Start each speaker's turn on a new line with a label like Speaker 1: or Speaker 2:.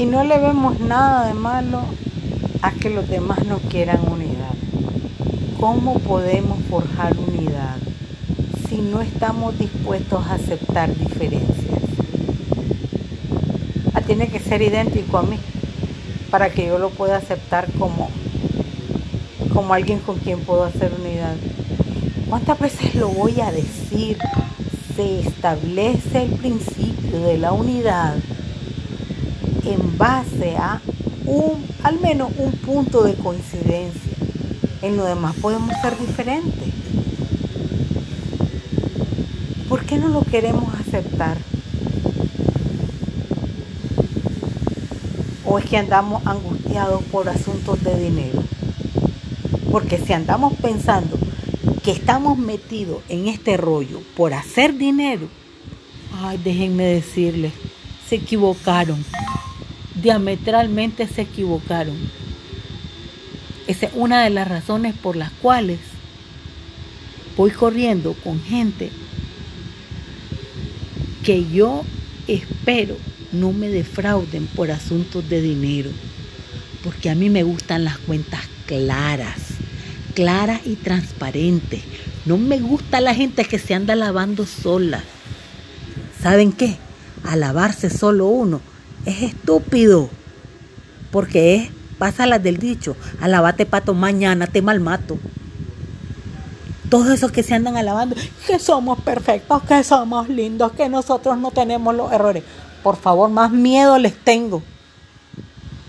Speaker 1: Y no le vemos nada de malo a que los demás no quieran unidad. ¿Cómo podemos forjar unidad si no estamos dispuestos a aceptar diferencias? Ah, tiene que ser idéntico a mí para que yo lo pueda aceptar como, como alguien con quien puedo hacer unidad. ¿Cuántas veces lo voy a decir? Se establece el principio de la unidad en base a un, al menos un punto de coincidencia. En lo demás podemos ser diferentes. ¿Por qué no lo queremos aceptar? ¿O es que andamos angustiados por asuntos de dinero? Porque si andamos pensando que estamos metidos en este rollo por hacer dinero, ay, déjenme decirles, se equivocaron diametralmente se equivocaron. Esa es una de las razones por las cuales voy corriendo con gente que yo espero no me defrauden por asuntos de dinero, porque a mí me gustan las cuentas claras, claras y transparentes. No me gusta la gente que se anda lavando sola. ¿Saben qué? A lavarse solo uno es estúpido. Porque es, pasa las del dicho, alabate pato, mañana te malmato. Todos esos que se andan alabando, que somos perfectos, que somos lindos, que nosotros no tenemos los errores. Por favor, más miedo les tengo.